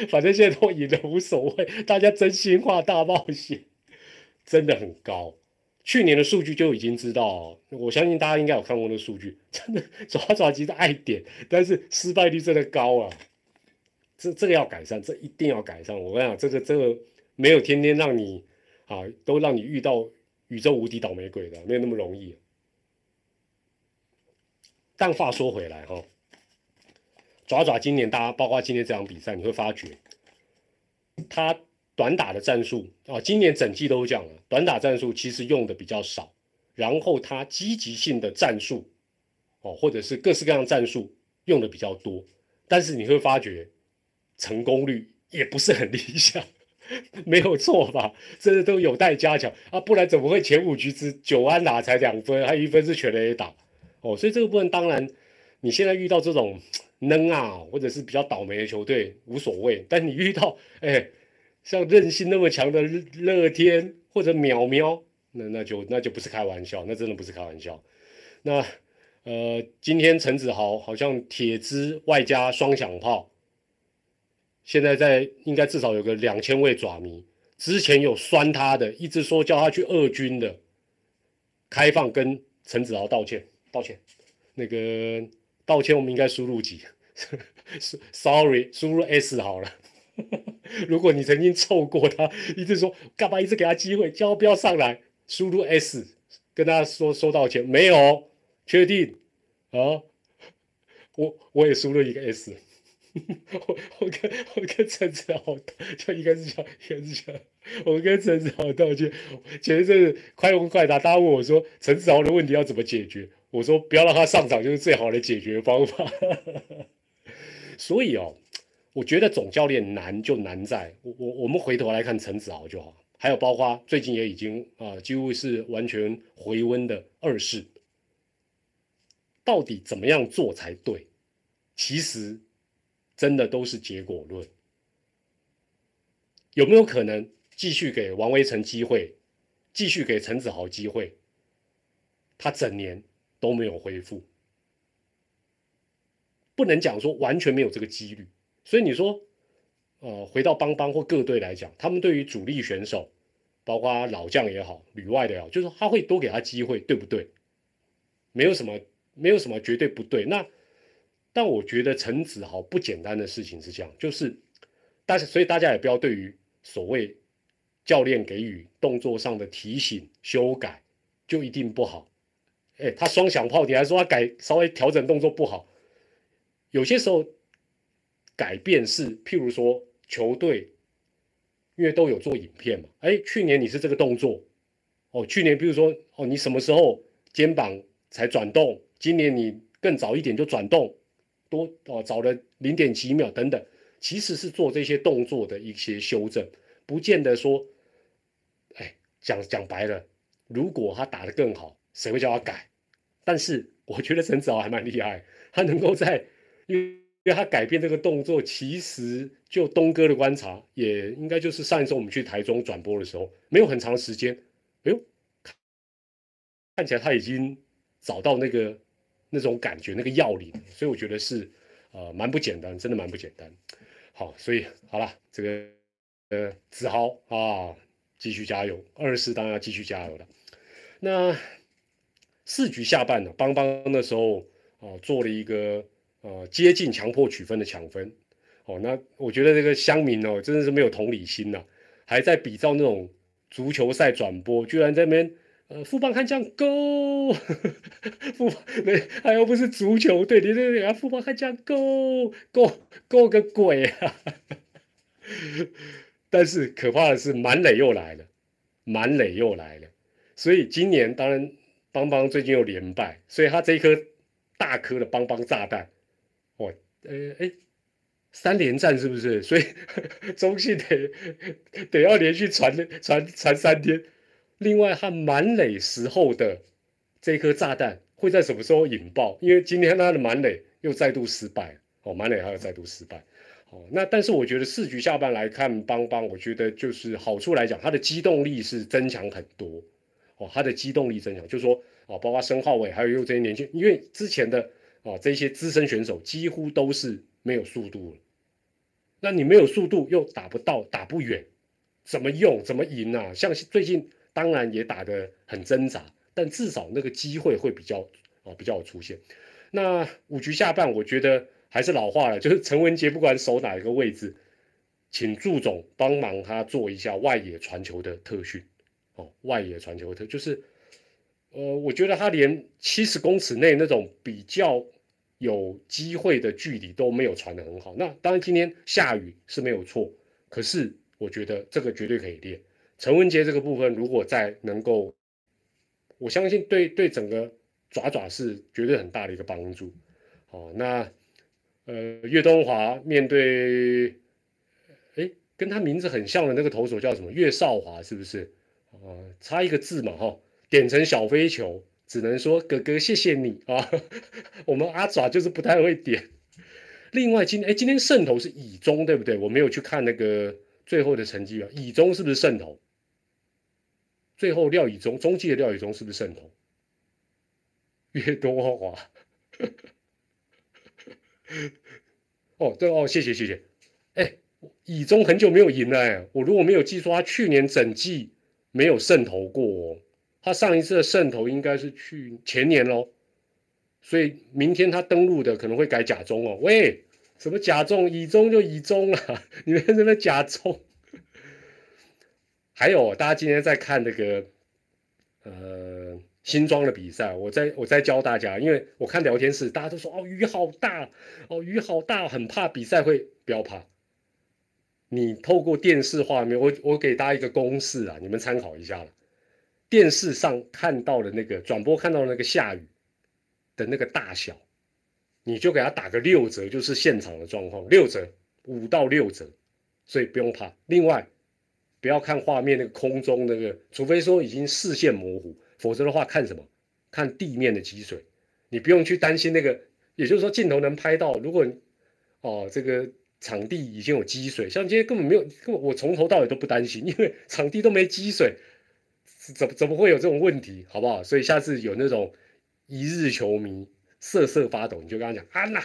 反正现在都赢了无所谓，大家真心话大冒险，真的很高。去年的数据就已经知道，我相信大家应该有看过那数据，真的爪爪机的爱点，但是失败率真的高啊，这这个要改善，这一定要改善。我跟你讲，这个这个没有天天让你啊，都让你遇到宇宙无敌倒霉鬼的，没有那么容易。但话说回来哈，爪爪今年大家包括今天这场比赛，你会发觉他。短打的战术啊，今年整季都讲了，短打战术其实用的比较少，然后他积极性的战术，哦，或者是各式各样战术用的比较多，但是你会发觉成功率也不是很理想，没有错吧？这都有待加强啊，不然怎么会前五局之九安打才两分，还一分是全垒打哦，所以这个部分当然你现在遇到这种能啊，或者是比较倒霉的球队无所谓，但你遇到哎。像韧性那么强的乐天或者淼淼，那那就那就不是开玩笑，那真的不是开玩笑。那呃，今天陈子豪好像铁支外加双响炮，现在在应该至少有个两千位爪迷，之前有酸他的，一直说叫他去二军的，开放跟陈子豪道歉，道歉，那个道歉我们应该输入几？Sorry，输入 S 好了。如果你曾经凑过他，一直说干嘛，一直给他机会，叫不要上来，输入 S，跟他说收道歉，没有，确定啊？我我也输入一个 S，我我跟我跟陈子豪，就应该是讲应该是讲，我跟陈子豪道歉。前一阵子快问快答，大家问我说陈子豪的问题要怎么解决，我说不要让他上场就是最好的解决方法。所以哦。我觉得总教练难就难在，我我我们回头来看陈子豪就好，还有包括最近也已经啊几乎是完全回温的二世，到底怎么样做才对？其实真的都是结果论，有没有可能继续给王威成机会，继续给陈子豪机会？他整年都没有恢复，不能讲说完全没有这个几率。所以你说，呃，回到邦邦或各队来讲，他们对于主力选手，包括老将也好，旅外的也好，就是他会多给他机会，对不对？没有什么，没有什么绝对不对。那，但我觉得陈子豪不简单的事情是这样，就是但是，所以大家也不要对于所谓教练给予动作上的提醒修改，就一定不好。哎，他双响炮，你还说他改稍微调整动作不好？有些时候改变是，譬如说球队，因为都有做影片嘛。哎，去年你是这个动作，哦，去年比如说哦，你什么时候肩膀才转动？今年你更早一点就转动，多哦，早了零点几秒等等，其实是做这些动作的一些修正，不见得说，哎，讲讲白了，如果他打得更好。谁会叫他改？但是我觉得陈子豪还蛮厉害，他能够在，因为他改变这个动作，其实就东哥的观察，也应该就是上一次我们去台中转播的时候，没有很长时间，哎呦，看起来他已经找到那个那种感觉，那个要领，所以我觉得是呃蛮不简单，真的蛮不简单。好，所以好了，这个呃子豪啊，继续加油，二四当然要继续加油了。那。四局下半呢，邦邦那时候哦做了一个呃接近强迫取分的抢分，哦，那我觉得这个乡民哦真的是没有同理心呐，还在比照那种足球赛转播，居然在那边呃富邦悍将 go，富那还又不是足球队，你这个富邦悍将 go go go 个鬼啊！但是可怕的是满垒又来了，满垒又来了，所以今年当然。邦邦最近又连败，所以他这一颗大颗的邦邦炸弹，哦，呃，哎，三连战是不是？所以 中信得得要连续传传传三天。另外，他满垒时候的这颗炸弹会在什么时候引爆？因为今天他的满垒又再度失败，哦，满垒还要再度失败。哦，那但是我觉得四局下半来看，邦邦，我觉得就是好处来讲，他的机动力是增强很多。哦，他的机动力增强，就是说，哦，包括申浩伟，还有又这些年轻，因为之前的哦这些资深选手几乎都是没有速度了，那你没有速度又打不到，打不远，怎么用，怎么赢啊？像最近当然也打得很挣扎，但至少那个机会会比较啊比较有出现。那五局下半，我觉得还是老话了，就是陈文杰不管守哪一个位置，请祝总帮忙他做一下外野传球的特训。哦，外野传球特就是，呃，我觉得他连七十公尺内那种比较有机会的距离都没有传的很好。那当然今天下雨是没有错，可是我觉得这个绝对可以练。陈文杰这个部分如果再能够，我相信对对整个爪爪是绝对很大的一个帮助。哦，那呃，岳东华面对，哎，跟他名字很像的那个投手叫什么？岳少华是不是？啊，差一个字嘛，哈，点成小飞球，只能说哥哥谢谢你啊。我们阿爪就是不太会点。另外，今哎，今天胜投是乙中，对不对？我没有去看那个最后的成绩啊。乙中是不是胜投？最后廖乙中，中继的廖乙中是不是胜投？越多华。哦，对哦，谢谢谢谢。哎，乙中很久没有赢了哎，我如果没有记错，他去年整季。没有渗透过，他上一次的渗透应该是去前年喽，所以明天他登录的可能会改甲中哦。喂，什么甲中？乙中就乙中啊，你们什么甲中？还有，大家今天在看那个呃新庄的比赛，我在我在教大家，因为我看聊天室，大家都说哦雨好大，哦雨好大，很怕比赛会不要怕。你透过电视画面，我我给大家一个公式啊，你们参考一下。电视上看到的那个转播看到的那个下雨的那个大小，你就给他打个六折，就是现场的状况，六折，五到六折，所以不用怕。另外，不要看画面那个空中那个，除非说已经视线模糊，否则的话看什么？看地面的积水，你不用去担心那个，也就是说镜头能拍到，如果哦这个。场地已经有积水，像今天根本没有，根本我从头到尾都不担心，因为 场地都没积水，怎怎么会有这种问题，好不好？所以下次有那种一日球迷瑟瑟发抖，你就跟他讲：安娜，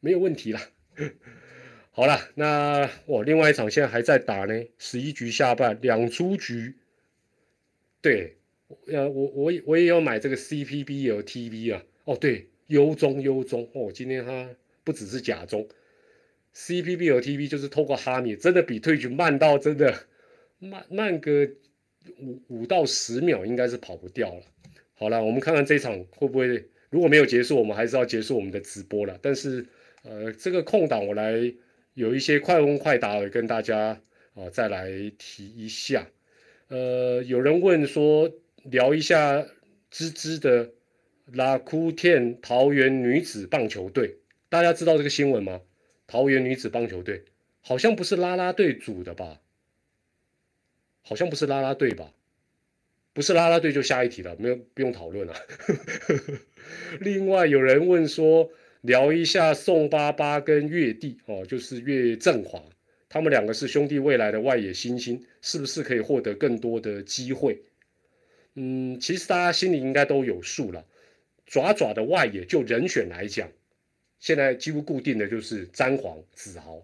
没有问题啦。好了，那我另外一场现在还在打呢，十一局下半两出局。对，呃，我我我也要买这个 CPB 有 TV 啊。哦，对，优中优中哦，今天它不只是假中，CPB 和 TV 就是透过哈米，真的比退局慢到真的慢慢个五五到十秒，应该是跑不掉了。好了，我们看看这场会不会，如果没有结束，我们还是要结束我们的直播了。但是，呃，这个空档我来有一些快问快答的跟大家啊再来提一下。呃，有人问说聊一下芝芝的拉库天桃园女子棒球队，大家知道这个新闻吗？桃园女子棒球队好像不是啦啦队组的吧？好像不是啦啦队吧？不是啦啦队就下一题了，没有不用讨论了。另外有人问说，聊一下宋巴巴跟岳帝哦，就是岳振华，他们两个是兄弟未来的外野新星，是不是可以获得更多的机会？嗯，其实大家心里应该都有数了。爪爪的外野就人选来讲，现在几乎固定的就是詹皇、子豪，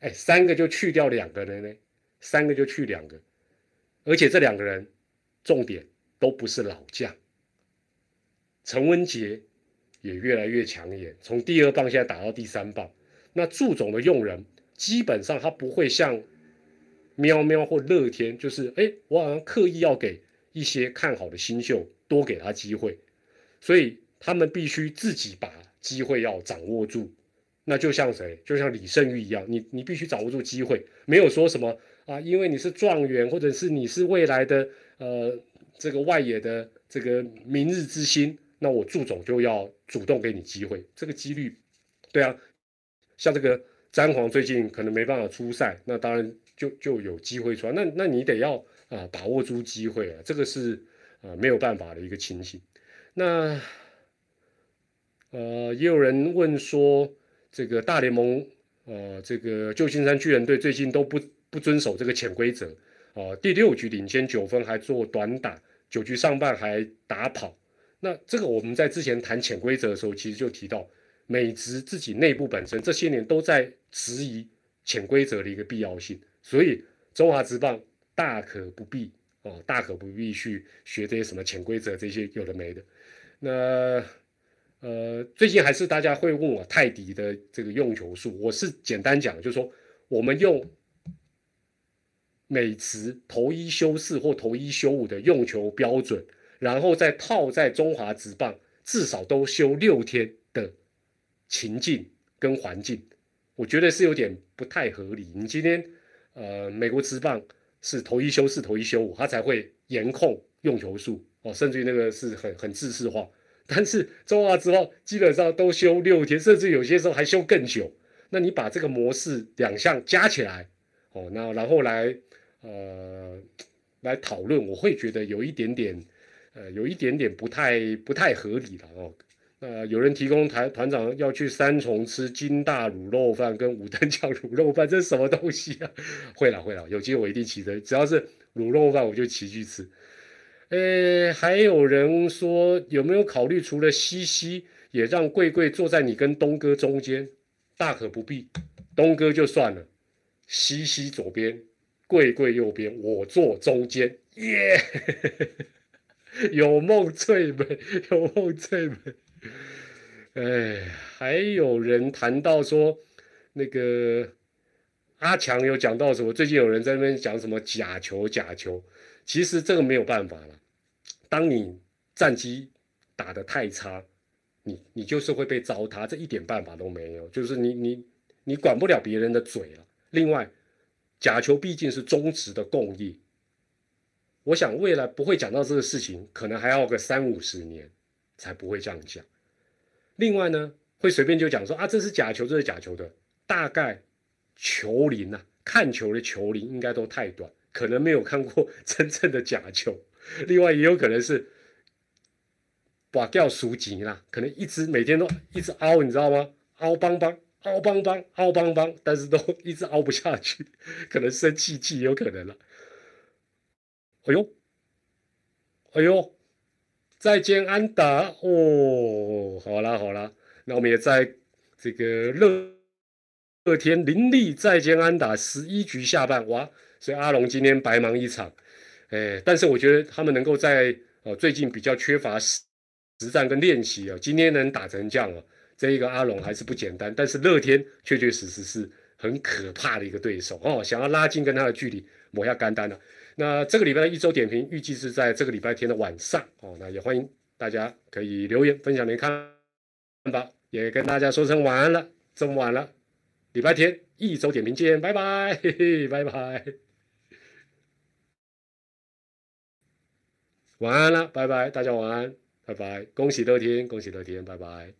哎，三个就去掉两个人呢，三个就去两个，而且这两个人。重点都不是老将，陈文杰也越来越抢眼，从第二棒现在打到第三棒。那祝总的用人基本上他不会像喵喵或乐天，就是哎，我好像刻意要给一些看好的新秀多给他机会，所以他们必须自己把机会要掌握住。那就像谁？就像李胜玉一样，你你必须掌握住机会，没有说什么啊，因为你是状元，或者是你是未来的。呃，这个外野的这个明日之星，那我祝总就要主动给你机会，这个几率，对啊，像这个詹皇最近可能没办法出赛，那当然就就有机会出来，那那你得要啊把握住机会啊，这个是啊没有办法的一个情形。那呃，也有人问说，这个大联盟呃，这个旧金山巨人队最近都不不遵守这个潜规则。哦，第六局领先九分，还做短打，九局上半还打跑。那这个我们在之前谈潜规则的时候，其实就提到，美职自己内部本身这些年都在质疑潜规则的一个必要性，所以中华职棒大可不必哦，大可不必去学这些什么潜规则这些有的没的。那呃，最近还是大家会问我泰迪的这个用球数，我是简单讲，就是说我们用。美职投一休四或投一休五的用球标准，然后再套在中华职棒至少都休六天的情境跟环境，我觉得是有点不太合理。你今天呃，美国职棒是投一休四、投一休五，他才会严控用球数哦，甚至于那个是很很制式化。但是中华之后基本上都休六天，甚至有些时候还休更久。那你把这个模式两项加起来哦，那然后来。呃，来讨论，我会觉得有一点点，呃，有一点点不太不太合理了哦。呃，有人提供团团长要去三重吃金大卤肉饭跟五等奖卤肉饭，这是什么东西啊？会了会了，有机会我一定骑车，只要是卤肉饭我就骑去吃。呃，还有人说有没有考虑除了西西，也让贵贵坐在你跟东哥中间？大可不必，东哥就算了，西西左边。贵贵右边，我坐中间，耶！有梦最美，有梦最美。哎，还有人谈到说，那个阿强有讲到什么？最近有人在那边讲什么假球，假球。其实这个没有办法了。当你战绩打得太差，你你就是会被糟蹋，这一点办法都没有。就是你你你管不了别人的嘴了。另外。假球毕竟是中职的共业，我想未来不会讲到这个事情，可能还要个三五十年才不会这样讲。另外呢，会随便就讲说啊，这是假球，这是假球的，大概球龄啊，看球的球龄应该都太短，可能没有看过真正的假球。另外也有可能是把掉赎级啦，可能一直每天都一直凹，你知道吗？凹邦邦。凹邦邦，凹邦邦，但是都一直凹不下去，可能生气气有可能了。哎呦，哎呦，再见安达哦，好啦好啦，那我们也在这个热乐天林立再见安打十一局下半，哇！所以阿龙今天白忙一场，哎，但是我觉得他们能够在呃最近比较缺乏实实战跟练习啊，今天能打成这样啊，这一个阿龙还是不简单。但是乐天确确实实是很可怕的一个对手哦，想要拉近跟他的距离，抹下干单了。那这个礼拜的一周点评预计是在这个礼拜天的晚上哦，那也欢迎大家可以留言分享您看法，也跟大家说声晚安了，这么晚了，礼拜天一周点评见，拜拜，嘿嘿，拜拜。晚安了，拜拜，大家晚安，拜拜，恭喜乐天，恭喜乐天，拜拜。